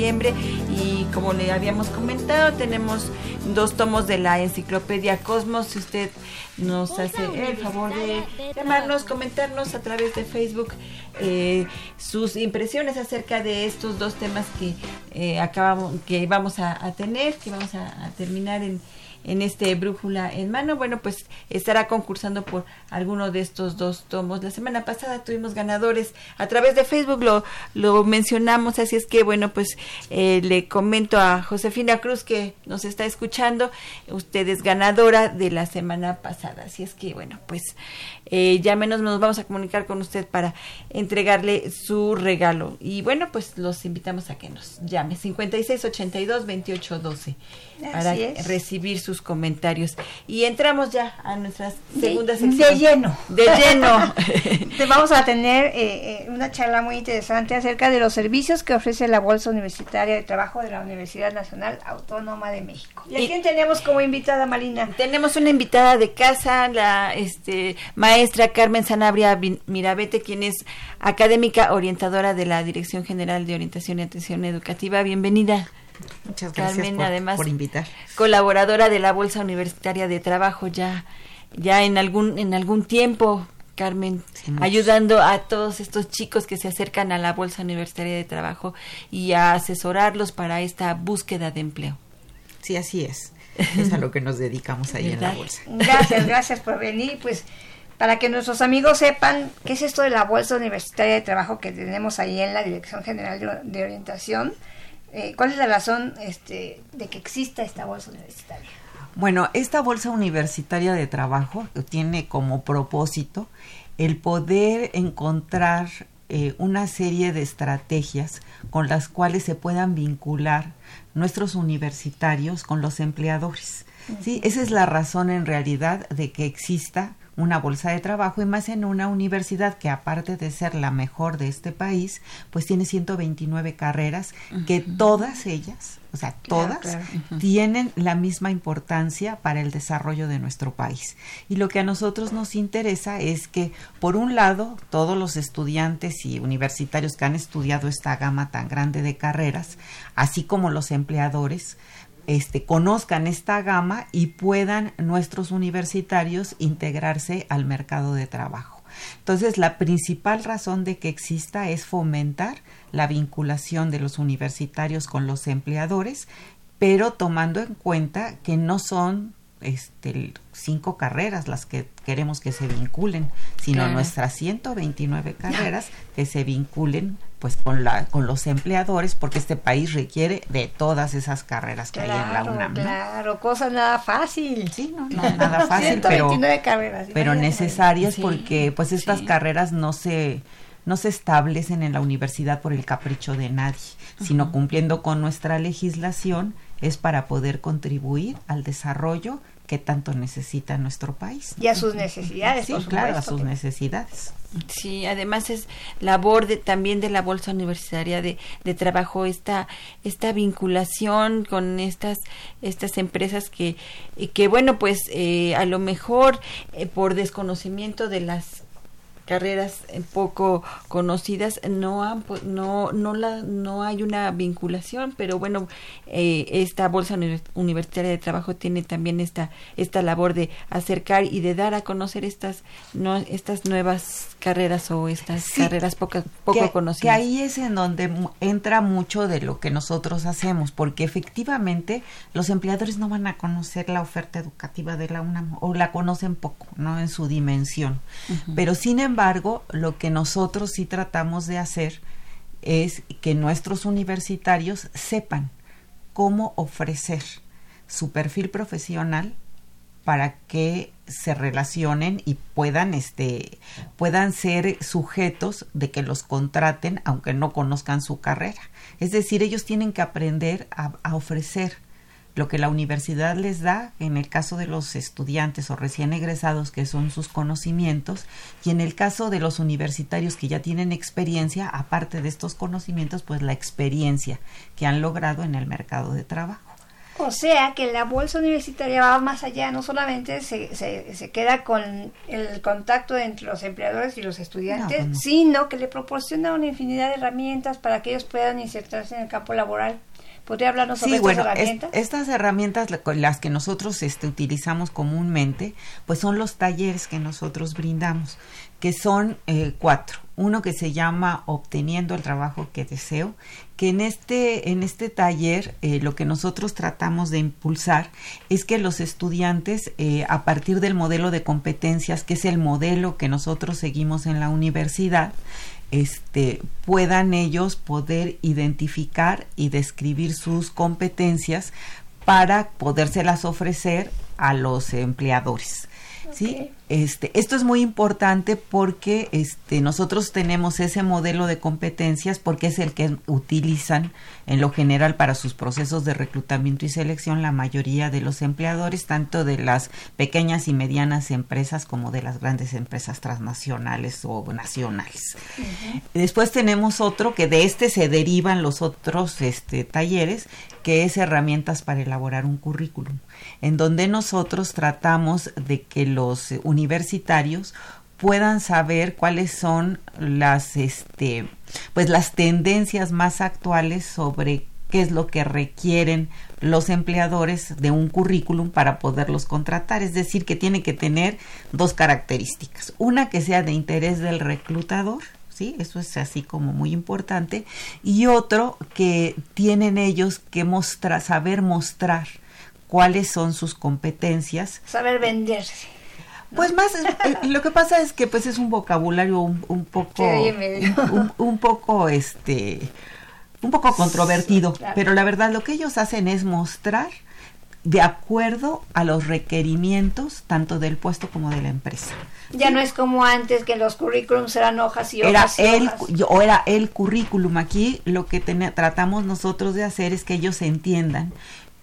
septiembre y como le habíamos comentado tenemos dos tomos de la enciclopedia Cosmos si usted nos hace el favor de llamarnos comentarnos a través de Facebook eh, sus impresiones acerca de estos dos temas que eh, acabamos que vamos a, tener que vamos a terminar en en este brújula en mano. Bueno, pues estará concursando por alguno de estos dos tomos. La semana pasada tuvimos ganadores a través de Facebook, lo, lo mencionamos, así es que bueno, pues eh, le comento a Josefina Cruz que nos está escuchando, usted es ganadora de la semana pasada, así es que bueno, pues eh, ya menos nos vamos a comunicar con usted para entregarle su regalo. Y bueno, pues los invitamos a que nos llame 5682 2812 para recibir sus comentarios. Y entramos ya a nuestra segunda sección. De lleno. De lleno. Vamos a tener eh, eh, una charla muy interesante acerca de los servicios que ofrece la Bolsa Universitaria de Trabajo de la Universidad Nacional Autónoma de México. ¿Y a quién tenemos como invitada, Marina? Tenemos una invitada de casa, la este, maestra Carmen Sanabria Mirabete, quien es académica orientadora de la Dirección General de Orientación y Atención Educativa. Bienvenida. Muchas gracias por, además, por invitar. Colaboradora de la Bolsa Universitaria de Trabajo ya, ya en algún, en algún tiempo, Carmen, ayudando a todos estos chicos que se acercan a la Bolsa Universitaria de Trabajo y a asesorarlos para esta búsqueda de empleo. Sí, así es. Es a lo que nos dedicamos ahí en la bolsa. Gracias, gracias por venir. Pues para que nuestros amigos sepan qué es esto de la Bolsa Universitaria de Trabajo que tenemos ahí en la Dirección General de Orientación, eh, ¿Cuál es la razón este, de que exista esta bolsa universitaria? Bueno, esta bolsa universitaria de trabajo tiene como propósito el poder encontrar eh, una serie de estrategias con las cuales se puedan vincular nuestros universitarios con los empleadores. ¿sí? Esa es la razón en realidad de que exista una bolsa de trabajo y más en una universidad que aparte de ser la mejor de este país, pues tiene 129 carreras que todas ellas, o sea, todas tienen la misma importancia para el desarrollo de nuestro país. Y lo que a nosotros nos interesa es que, por un lado, todos los estudiantes y universitarios que han estudiado esta gama tan grande de carreras, así como los empleadores, este, conozcan esta gama y puedan nuestros universitarios integrarse al mercado de trabajo. Entonces, la principal razón de que exista es fomentar la vinculación de los universitarios con los empleadores, pero tomando en cuenta que no son este, cinco carreras las que queremos que se vinculen, sino nuestras 129 carreras que se vinculen pues con la con los empleadores porque este país requiere de todas esas carreras que hay en la UNAM. Claro, cosa nada fácil. Sí, no, nada fácil, pero carreras, pero necesarias porque pues estas carreras no se no se establecen en la universidad por el capricho de nadie, sino cumpliendo con nuestra legislación es para poder contribuir al desarrollo que tanto necesita nuestro país. Y a sus necesidades, sí, claro, a sus necesidades. Sí, además es labor de, también de la Bolsa Universitaria de, de Trabajo esta, esta vinculación con estas, estas empresas que, que bueno, pues eh, a lo mejor eh, por desconocimiento de las carreras poco conocidas no han, no no la no hay una vinculación pero bueno eh, esta bolsa universitaria de trabajo tiene también esta esta labor de acercar y de dar a conocer estas no estas nuevas carreras o estas carreras poco, poco conocidas que ahí es en donde entra mucho de lo que nosotros hacemos porque efectivamente los empleadores no van a conocer la oferta educativa de la UNAM o la conocen poco no en su dimensión. Pero sin embargo embargo, lo que nosotros sí tratamos de hacer es que nuestros universitarios sepan cómo ofrecer su perfil profesional para que se relacionen y puedan este puedan ser sujetos de que los contraten aunque no conozcan su carrera es decir ellos tienen que aprender a, a ofrecer lo que la universidad les da, en el caso de los estudiantes o recién egresados, que son sus conocimientos, y en el caso de los universitarios que ya tienen experiencia, aparte de estos conocimientos, pues la experiencia que han logrado en el mercado de trabajo. O sea que la bolsa universitaria va más allá, no solamente se, se, queda con el contacto entre los empleadores y los estudiantes, sino que le proporciona una infinidad de herramientas para que ellos puedan insertarse en el campo laboral. ¿Podría hablarnos sobre estas herramientas? estas herramientas, las que nosotros este, utilizamos comúnmente, pues son los talleres que nosotros brindamos, que son eh, cuatro. Uno que se llama Obteniendo el trabajo que deseo, que en este, en este taller eh, lo que nosotros tratamos de impulsar es que los estudiantes, eh, a partir del modelo de competencias, que es el modelo que nosotros seguimos en la universidad, este, puedan ellos poder identificar y describir sus competencias para podérselas ofrecer a los empleadores. ¿sí? Este, esto es muy importante porque este, nosotros tenemos ese modelo de competencias porque es el que utilizan en lo general para sus procesos de reclutamiento y selección la mayoría de los empleadores, tanto de las pequeñas y medianas empresas como de las grandes empresas transnacionales o nacionales. Después tenemos otro que de este se derivan los otros este, talleres, que es herramientas para elaborar un currículum, en donde nosotros tratamos de que los universitarios puedan saber cuáles son las este pues las tendencias más actuales sobre qué es lo que requieren los empleadores de un currículum para poderlos contratar. Es decir, que tiene que tener dos características. Una que sea de interés del reclutador, ¿sí? Eso es así como muy importante. Y otro que tienen ellos que mostrar, saber mostrar cuáles son sus competencias. Saber venderse. Pues más, eh, lo que pasa es que pues es un vocabulario un, poco, un, poco, este, un poco controvertido, pero la verdad lo que ellos hacen es mostrar de acuerdo a los requerimientos tanto del puesto como de la empresa. Ya no es como antes que los currículums eran hojas y hojas. Era y el, hojas. o era el currículum. Aquí lo que tene- tratamos nosotros de hacer es que ellos entiendan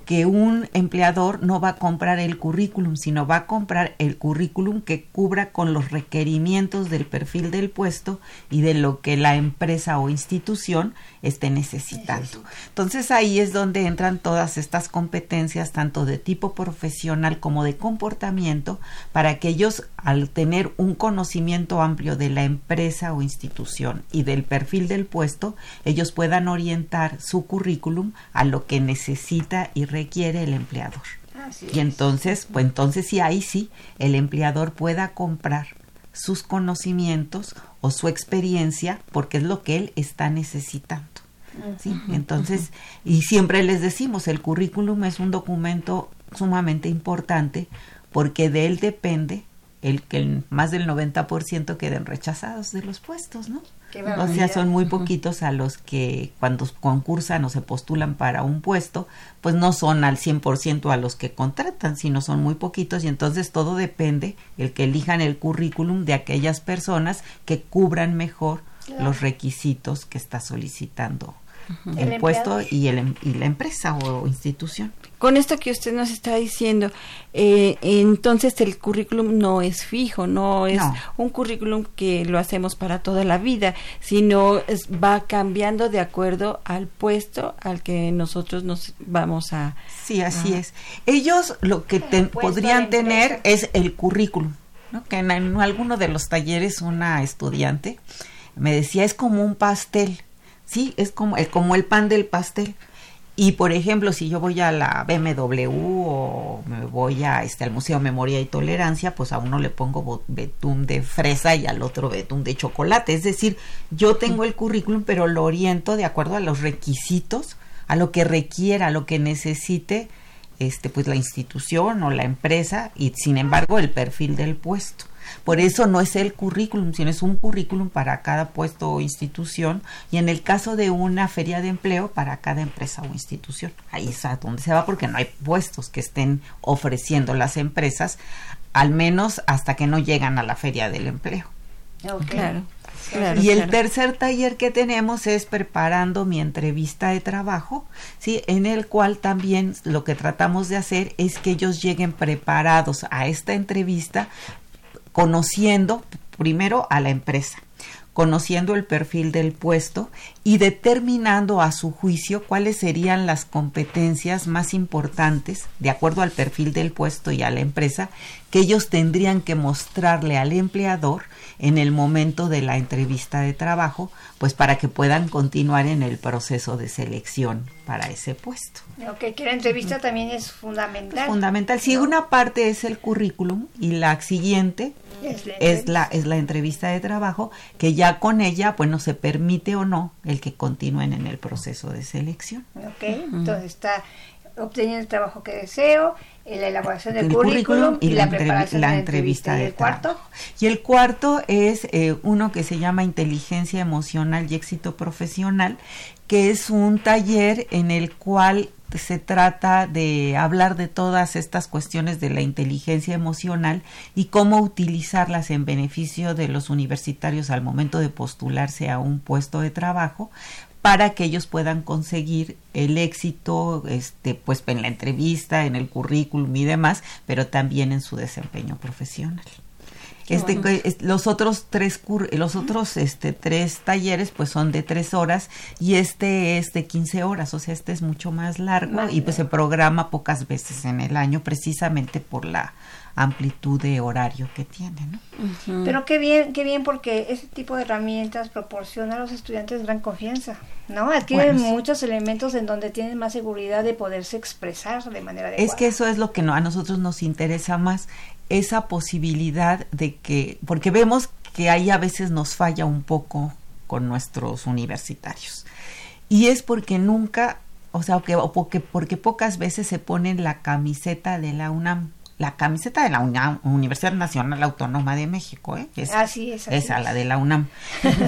que un empleador no va a comprar el currículum, sino va a comprar el currículum que cubra con los requerimientos del perfil del puesto y de lo que la empresa o institución esté necesitando. Entonces ahí es donde entran todas estas competencias, tanto de tipo profesional como de comportamiento, para que ellos, al tener un conocimiento amplio de la empresa o institución y del perfil del puesto, ellos puedan orientar su currículum a lo que necesita y requiere el empleador. Así Y es. entonces, pues entonces sí, ahí sí, el empleador pueda comprar sus conocimientos o su experiencia porque es lo que él está necesitando. ¿sí? Entonces, y siempre les decimos, el currículum es un documento sumamente importante porque de él depende el que el- más del 90% queden rechazados de los puestos, ¿no? O sea, son muy poquitos a los que cuando concursan o se postulan para un puesto, pues no son al 100% a los que contratan, sino son muy poquitos y entonces todo depende el que elijan el currículum de aquellas personas que cubran mejor los requisitos que está solicitando el, El puesto y, el, em- y la empresa o institución. Con esto que usted nos está diciendo, eh, entonces el currículum no es fijo, no es No. un currículum que lo hacemos para toda la vida, sino es- va cambiando de acuerdo al puesto al que nosotros nos vamos a... Sí, así es. Ellos lo que te- podrían tener es el currículum, ¿no? Que en, en alguno de los talleres una estudiante me decía, es como un pastel, sí, es como el, como el pan del pastel. Y por ejemplo, si yo voy a la BMW o me voy a este al Museo Memoria y Tolerancia, pues a uno le pongo betún de fresa y al otro betún de chocolate. Es decir, yo tengo el currículum, pero lo oriento de acuerdo a los requisitos, a lo que requiera, a lo que necesite este pues la institución o la empresa y sin embargo el perfil del puesto. Por eso no es el currículum, sino es un currículum para cada puesto o institución y en el caso de una feria de empleo para cada empresa o institución. Ahí es a donde se va porque no hay puestos que estén ofreciendo las empresas, al menos hasta que no llegan a la feria del empleo. Claro. claro, Y el claro. tercer taller que tenemos es preparando mi entrevista de trabajo, sí, en el cual también lo que tratamos de hacer es que ellos lleguen preparados a esta entrevista, conociendo primero a la empresa, conociendo el perfil del puesto y determinando a su juicio cuáles serían las competencias más importantes de acuerdo al perfil del puesto y a la empresa que ellos tendrían que mostrarle al empleador en el momento de la entrevista de trabajo, pues para que puedan continuar en el proceso de selección para ese puesto. Ok, que la entrevista también es fundamental. Fundamental. Si ¿no? una parte es el currículum y la siguiente Es la es la, entrevista. es la entrevista de trabajo, que ya con ella, bueno, se permite o no el que continúen en el proceso de selección. Ok, entonces está obteniendo el trabajo que deseo, eh, la elaboración del El currículum, y la, preparación la de la entrevista. ¿Y de el cuarto? Y el cuarto es eh, uno que se llama Inteligencia Emocional y Éxito Profesional, que es un taller en el cual se trata de hablar de todas estas cuestiones de la inteligencia emocional y cómo utilizarlas en beneficio de los universitarios al momento de postularse a un puesto de trabajo para que ellos puedan conseguir el éxito este pues en la entrevista, en el currículum y demás, pero también en su desempeño profesional. Este, los otros tres cur- los otros este tres talleres pues son de tres horas y este es de 15 horas, o sea este es mucho más largo y pues se programa pocas veces en el año precisamente por la amplitud de horario que tiene, ¿no? Pero qué bien, qué bien porque ese tipo de herramientas proporciona a los estudiantes gran confianza, ¿no? Adquieren Bueno, sí. muchos elementos en donde tienen más seguridad de poderse expresar de manera adecuada. Es que eso es lo que no, a nosotros nos interesa más, esa posibilidad de que, porque vemos que ahí a veces nos falla un poco con nuestros universitarios. Y es porque nunca, o sea, que, o porque, porque pocas veces se ponen la camiseta de la UNAM, la camiseta de la UNAM, Universidad Nacional Autónoma de México, ¿eh? Es- Así es, así esa, es. la de la UNAM.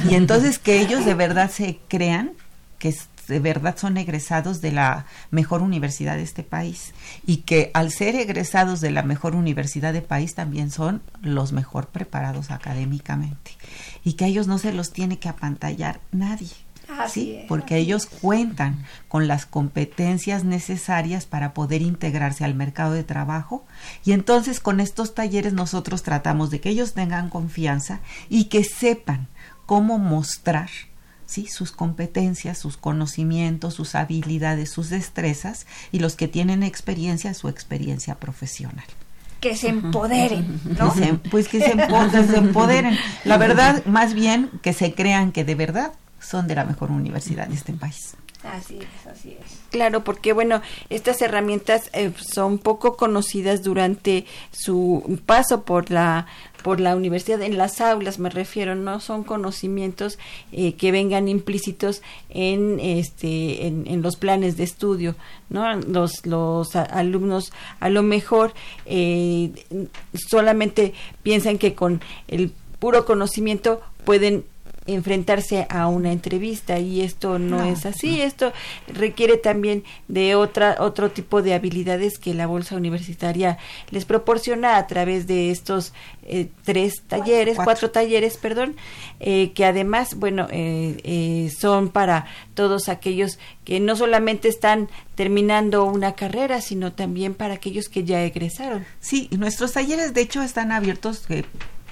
Y entonces que ellos de verdad se crean que de verdad son egresados de la mejor universidad de este país y que al ser egresados de la mejor universidad de país también son los mejor preparados académicamente y que a ellos no se los tiene que apantallar nadie. ¿Sí? Porque ellos cuentan con las competencias necesarias para poder integrarse al mercado de trabajo y entonces con estos talleres nosotros tratamos de que ellos tengan confianza y que sepan cómo mostrar ¿sí? sus competencias, sus conocimientos, sus habilidades, sus destrezas y los que tienen experiencia, su experiencia profesional que se empoderen, ¿no? pues que se, empoderen. La verdad, más bien que se crean que de verdad son de la mejor universidad de este país. Así es, así es. Claro, porque bueno, estas herramientas eh, son poco conocidas durante su paso por la por la universidad en las aulas me refiero no son conocimientos eh, que vengan implícitos en este en, los planes de estudio no los los alumnos a lo mejor eh, solamente piensan que con el puro conocimiento pueden enfrentarse a una entrevista y esto no, es así. Esto requiere también de otra otro tipo de habilidades que la bolsa universitaria les proporciona a través de estos eh, tres talleres cuatro. talleres perdón eh, que además bueno eh, son para todos aquellos que no solamente están terminando una carrera sino también para aquellos que ya egresaron. Sí nuestros talleres de hecho están abiertos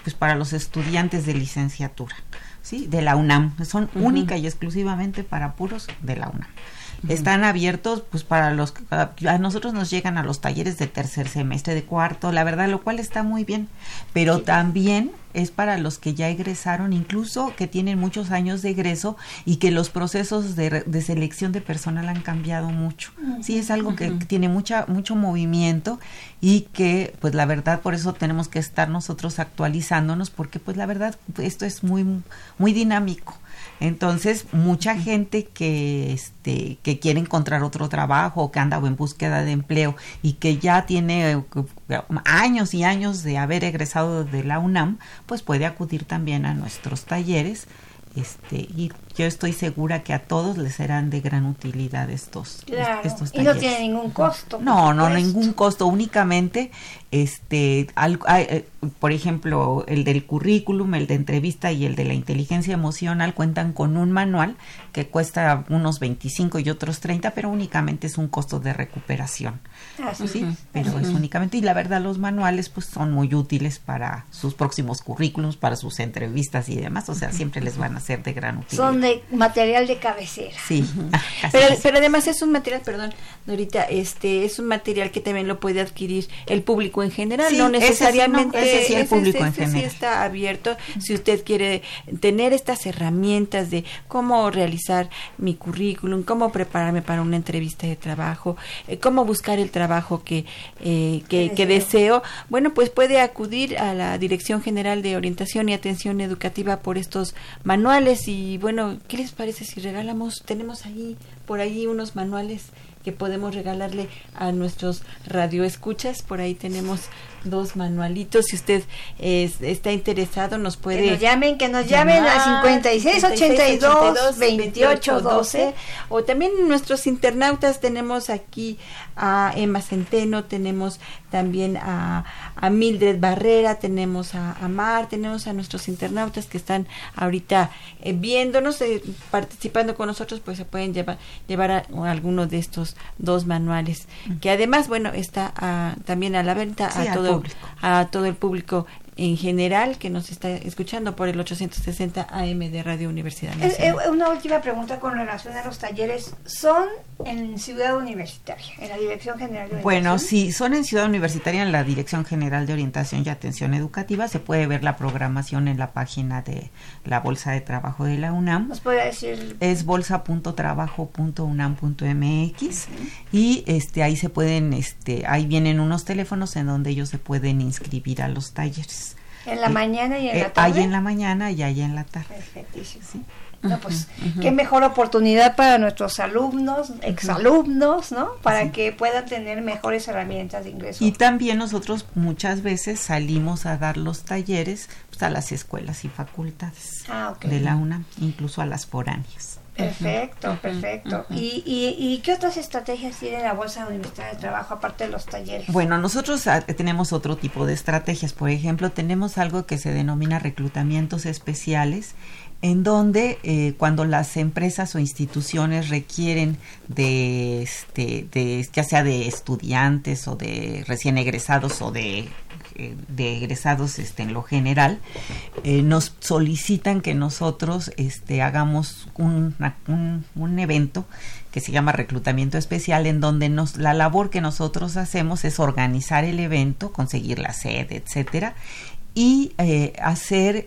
pues para los estudiantes de licenciatura ¿sí? de la UNAM. Son única y exclusivamente para puros de la UNAM. Están abiertos pues para los a nosotros nos llegan a los talleres de tercer semestre, de cuarto, la verdad, lo cual está muy bien, pero también es para los que ya egresaron, incluso que tienen muchos años de egreso y que los procesos de, de selección de personal han cambiado mucho. Sí, es algo que tiene mucha, mucho movimiento y que, pues la verdad, por eso tenemos que estar nosotros actualizándonos, porque pues la verdad, esto es muy, muy dinámico. Entonces, mucha gente que, este, que quiere encontrar otro trabajo que anda en búsqueda de empleo y que ya tiene eh, años y años de haber egresado de la UNAM, pues puede acudir también a nuestros talleres este, y yo estoy segura que a todos les serán de gran utilidad estos, estos talleres. Y no tiene ningún costo. No, no, ningún costo, únicamente, este, eh, por ejemplo, el del currículum, el de entrevista y el de la inteligencia emocional cuentan con un manual que cuesta unos 25 y otros 30, pero únicamente es un costo de recuperación. ¿sí? Pero es únicamente, y la verdad los manuales pues son muy útiles para sus próximos currículums, para sus entrevistas y demás, o sea, siempre les van a ser de gran utilidad. Son de material de cabecera. Sí. pero, pero, además es un material, perdón, Norita, este es un material que también lo puede adquirir el público en general, no necesariamente ese sí, el público en general. sí está abierto. Si usted quiere tener estas herramientas de cómo realizar mi currículum, cómo prepararme para una entrevista de trabajo, eh, cómo buscar el trabajo que, eh, que, que deseo, bueno, pues puede acudir a la Dirección General de Orientación y Atención Educativa por estos manuales y bueno, ¿qué les parece si regalamos? Tenemos ahí por ahí unos manuales que podemos regalarle a nuestros radioescuchas. Por ahí tenemos dos manualitos. Si usted está interesado, nos puede. Que nos llamen, que nos llamen a 56 82 28 12. O también nuestros internautas tenemos aquí a Emma Centeno, tenemos también a, a Mildred Barrera, tenemos a, a, Mar, tenemos a nuestros internautas que están ahorita eh, viéndonos, eh, participando con nosotros, pues se pueden llevar, llevar a, alguno de estos dos manuales, que además, bueno, está también a la venta a todo, a todo el público en general que nos está escuchando por el 860 AM de Radio Universidad Nacional. una última pregunta con relación a los talleres. ¿Son en Ciudad Universitaria, en la Dirección General de Orientación? Bueno, sí, son en Ciudad Universitaria, en la Dirección General de Orientación y Atención Educativa. Se puede ver la programación en la página de la Bolsa de Trabajo de la UNAM. ¿Nos puede decir? Es bolsa.trabajo.unam.mx y este ahí se pueden, este ahí vienen unos teléfonos en donde ellos se pueden inscribir a los talleres. En la mañana y en la eh, tarde. Hay en la mañana y hay en la tarde. Perfectísimo. ¿Sí? No, pues qué mejor oportunidad para nuestros alumnos, exalumnos, ¿no? Para que puedan tener mejores herramientas de ingreso. Y también nosotros muchas veces salimos a dar los talleres pues, a las escuelas y facultades ah, de la UNAM, incluso a las foráneas. Perfecto, perfecto. ¿Y, y, qué otras estrategias tiene la Bolsa Universitaria de Trabajo aparte de los talleres? Bueno, nosotros ah, tenemos otro tipo de estrategias. Por ejemplo, tenemos algo que se denomina reclutamientos especiales en donde eh, cuando las empresas o instituciones requieren de, este, de, ya sea de estudiantes o de recién egresados o de, eh, de egresados este, en lo general, eh, nos solicitan que nosotros este, hagamos un, un, evento que se llama reclutamiento especial, en donde nos, la labor que nosotros hacemos es organizar el evento, conseguir la sede, etcétera, y hacer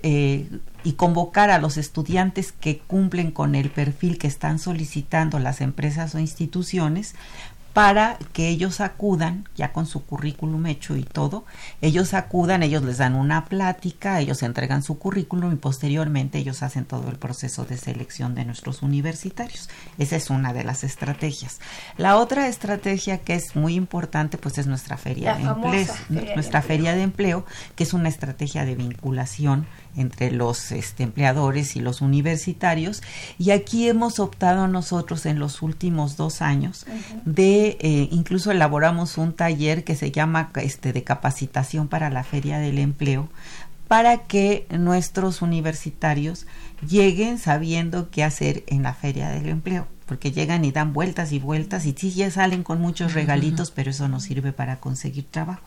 y convocar a los estudiantes que cumplen con el perfil que están solicitando las empresas o instituciones para que ellos acudan, ya con su currículum hecho y todo, ellos acudan, ellos les dan una plática, ellos entregan su currículum y posteriormente ellos hacen todo el proceso de selección de nuestros universitarios. Esa es una de las estrategias. La otra estrategia que es muy importante, pues es nuestra feria de empleo, nuestra feria de empleo, que es una estrategia de vinculación entre los este, empleadores y los universitarios. Y aquí hemos optado nosotros en los últimos dos años de, eh, incluso elaboramos un taller que se llama este, de capacitación para la Feria del Empleo, para que nuestros universitarios lleguen sabiendo qué hacer en la Feria del Empleo porque llegan y dan vueltas y vueltas y sí ya salen con muchos regalitos, pero eso no sirve para conseguir trabajo.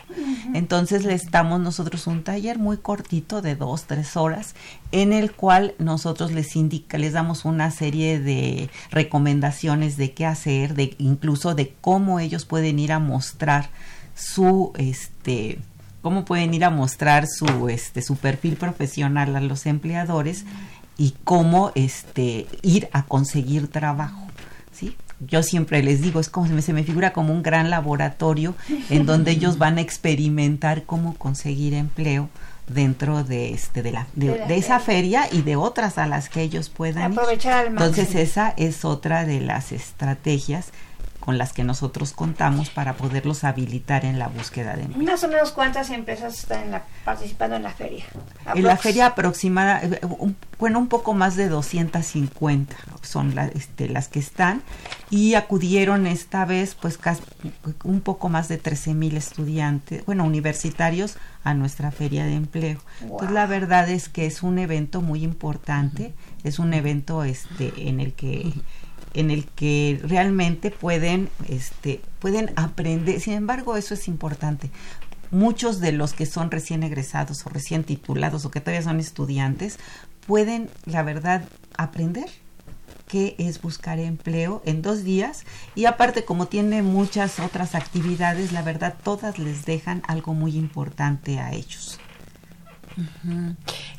Entonces les damos nosotros un taller muy cortito de dos, tres horas, en el cual nosotros les indica, les damos una serie de recomendaciones de qué hacer, de incluso de cómo ellos pueden ir a mostrar su este cómo pueden ir a mostrar su este su perfil profesional a los empleadores y cómo este ir a conseguir trabajo yo siempre les digo, es como se me, se me figura como un gran laboratorio en donde ellos van a experimentar cómo conseguir empleo dentro de este de la de, esa feria. y de otras a las que ellos puedan aprovechar Entonces esa es otra de las estrategias con las que nosotros contamos para poderlos habilitar en la búsqueda de empleo. Más o menos cuántas empresas están participando en la feria. En la feria aproximada, eh, bueno, un poco más de 250 son este, las que están y acudieron esta vez pues un poco más de 13 mil estudiantes, bueno, universitarios a nuestra feria de empleo. Entonces la verdad es que es un evento muy importante, es un evento este en el que en el que realmente pueden, este, pueden aprender. Sin embargo, eso es importante. Muchos de los que son recién egresados o recién titulados o que todavía son estudiantes pueden, la verdad, aprender qué es buscar empleo en dos días y aparte como tiene muchas otras actividades, la verdad todas les dejan algo muy importante a ellos.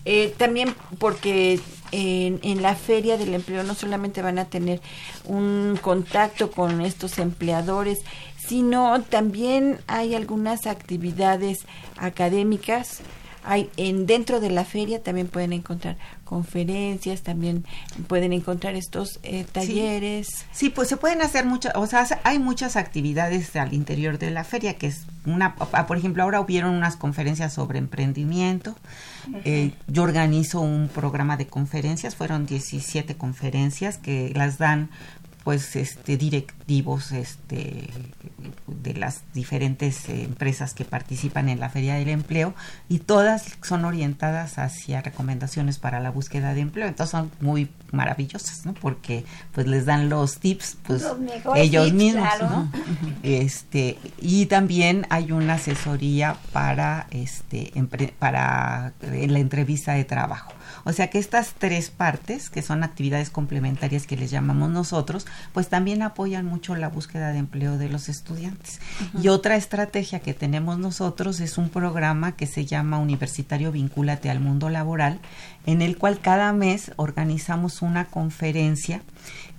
Eh, también porque en, en, la feria del empleo no solamente van a tener un contacto con estos empleadores, sino también hay algunas actividades académicas. Hay en dentro de la feria también pueden encontrar conferencias, también pueden encontrar estos eh, talleres. Sí. pues se pueden hacer muchas, o sea, hay muchas actividades al interior de la feria, que es una, por ejemplo, ahora hubieron unas conferencias sobre emprendimiento. Eh, yo organizo un programa de conferencias, fueron 17 conferencias que las dan pues este directivos este de las diferentes eh, empresas que participan en la Feria del Empleo y todas son orientadas hacia recomendaciones para la búsqueda de empleo. Entonces son muy maravillosas, ¿no? Porque pues les dan los tips pues ellos mismos, ¿no? Este y también hay una asesoría para este para la entrevista de trabajo. O sea que estas tres partes, que son actividades complementarias que les llamamos nosotros, pues también apoyan mucho la búsqueda de empleo de los estudiantes. Y otra estrategia que tenemos nosotros es un programa que se llama Universitario Vincúlate al Mundo Laboral, en el cual cada mes organizamos una conferencia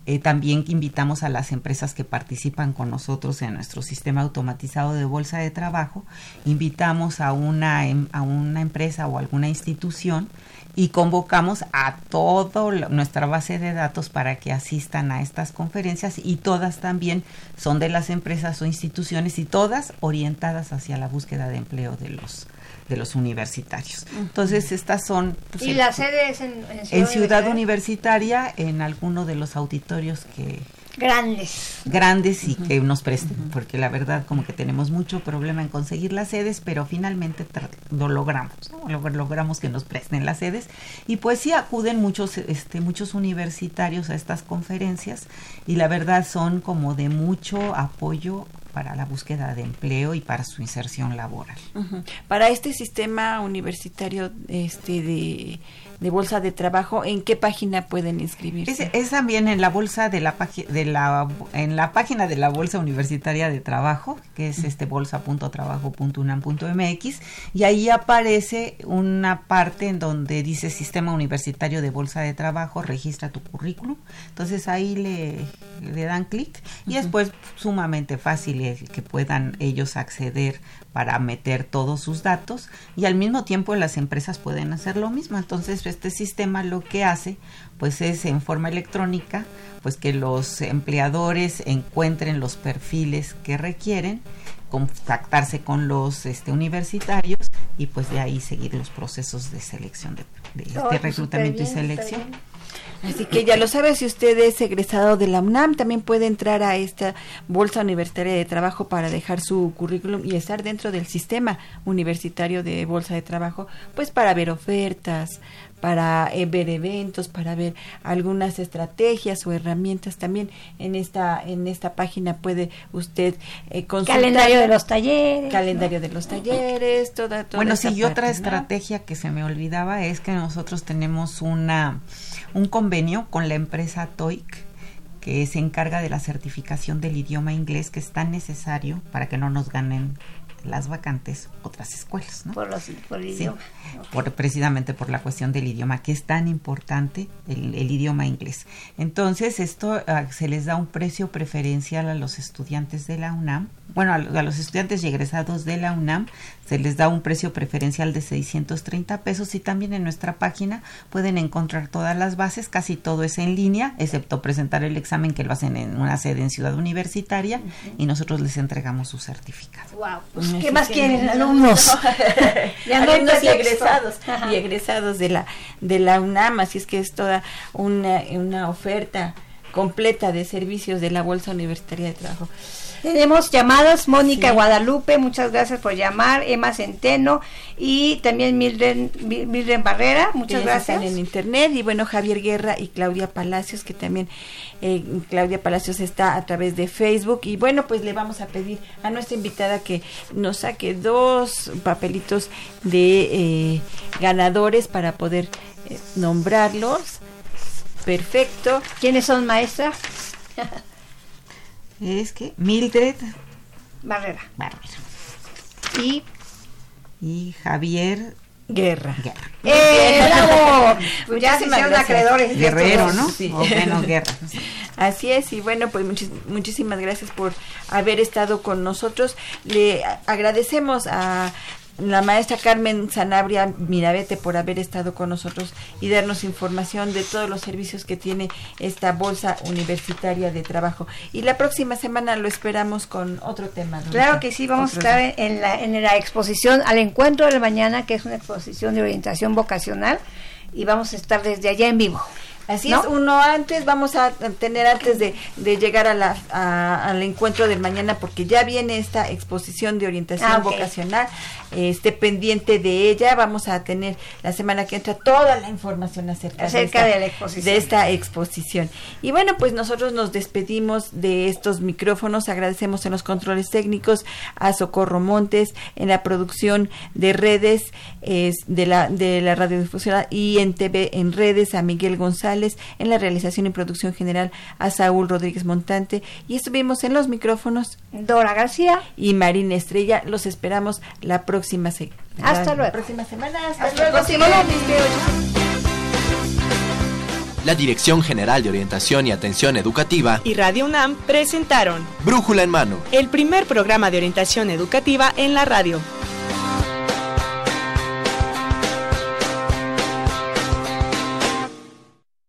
eh, también invitamos a las empresas que participan con nosotros en nuestro sistema automatizado de bolsa de trabajo, invitamos a una, em, a una empresa o alguna institución y convocamos a toda nuestra base de datos para que asistan a estas conferencias y todas también son de las empresas o instituciones y todas orientadas hacia la búsqueda de empleo de los de los universitarios. Entonces, estas son... Pues, ¿Y la sede es en, en Ciudad, Universitaria, en alguno de los auditorios que, grandes. Grandes y que nos presten, porque la verdad como que tenemos mucho problema en conseguir las sedes, pero finalmente lo logramos, logramos que nos presten las sedes. Y pues sí acuden muchos este muchos universitarios a estas conferencias y la verdad son como de mucho apoyo para la búsqueda de empleo y para su inserción laboral. Para este sistema universitario este de de bolsa de trabajo, ¿en qué página pueden inscribirse? Es, también en la bolsa de la de la en la página de la bolsa universitaria de trabajo, que es este bolsa.trabajo.unam.mx y ahí aparece una parte en donde dice Sistema Universitario de Bolsa de Trabajo, registra tu currículum. Entonces ahí le, le dan clic y después sumamente fácil que puedan ellos acceder para meter todos sus datos y al mismo tiempo las empresas pueden hacer lo mismo. Entonces este sistema lo que hace pues es en forma electrónica pues que los empleadores encuentren los perfiles que requieren contactarse con los este, universitarios y pues de ahí seguir los procesos de selección de, de, reclutamiento y selección. Así que ya lo sabe, si usted es egresado de la UNAM, también puede entrar a esta Bolsa Universitaria de Trabajo para dejar su currículum y estar dentro del sistema universitario de Bolsa de Trabajo, pues para ver ofertas, para eh, ver eventos, para ver algunas estrategias o herramientas. También en esta en esta página puede usted eh, consultar calendario de los talleres, calendario de los talleres, toda, toda Bueno, sí, y otra estrategia que se me olvidaba es que nosotros tenemos una un convenio con la empresa TOIC que se encarga de la certificación del idioma inglés que es tan necesario para que no nos ganen las vacantes otras escuelas, ¿no? Por, el idioma. por, precisamente por la cuestión del idioma, que es tan importante el, idioma inglés. Entonces, esto ah, se les da un precio preferencial a los estudiantes de la UNAM, bueno, a, los estudiantes y egresados de la UNAM se les da un precio preferencial de 630 pesos y también en nuestra página pueden encontrar todas las bases, casi todo es en línea, excepto presentar el examen que lo hacen en una sede en Ciudad Universitaria y nosotros les entregamos su certificado. Wow, pues, ¿qué más quieren alumnos? alumnos y egresados y egresados de la de la UNAM, así es que es toda una, una oferta completa de servicios de la Bolsa Universitaria de Trabajo. Tenemos llamadas, Mónica Guadalupe, muchas gracias por llamar, Emma Centeno y también Mildred, Barrera, muchas gracias. en internet y bueno, Javier Guerra y Claudia Palacios, que también eh, Claudia Palacios está a través de Facebook y bueno, pues le vamos a pedir a nuestra invitada que nos saque dos papelitos de eh, ganadores para poder eh, nombrarlos. Perfecto. ¿Quiénes son maestras? es que Mildred Barrera. Barrera. Y, y Javier Guerra. Guerra. ¡Eh, bravo! Pues ya se hicieron acreedores. Guerrero, ¿no? Sí. O menos guerra. Así es, y bueno, pues muchísimas gracias por haber estado con nosotros. Le agradecemos a la maestra Carmen Sanabria Mirabete por haber estado con nosotros y darnos información de todos los servicios que tiene esta bolsa universitaria de trabajo. Y la próxima semana lo esperamos con otro tema. Claro que sí, vamos a estar en la, en la exposición al encuentro de mañana, que es una exposición de orientación vocacional, y vamos a estar desde allá en vivo. Así es, uno antes, vamos a tener antes de, de llegar a la, al encuentro del mañana, porque ya viene esta exposición de orientación ah, vocacional, esté pendiente de ella, vamos a tener la semana que entra toda la información acerca, de, esta, de, la exposición. de esta exposición. Y bueno, pues nosotros nos despedimos de estos micrófonos, agradecemos en los controles técnicos a Socorro Montes, en la producción de redes es, de, la, de la radiodifusión y en TV en redes a Miguel González, en la realización y producción general a Saúl Rodríguez Montante y estuvimos en los micrófonos Dora García y Marina Estrella. Los esperamos la próxima, semana. hasta luego. próxima semana. Hasta, luego. La Dirección General de Orientación y Atención Educativa y Radio UNAM presentaron Brújula en Mano, el primer programa de orientación educativa en la radio.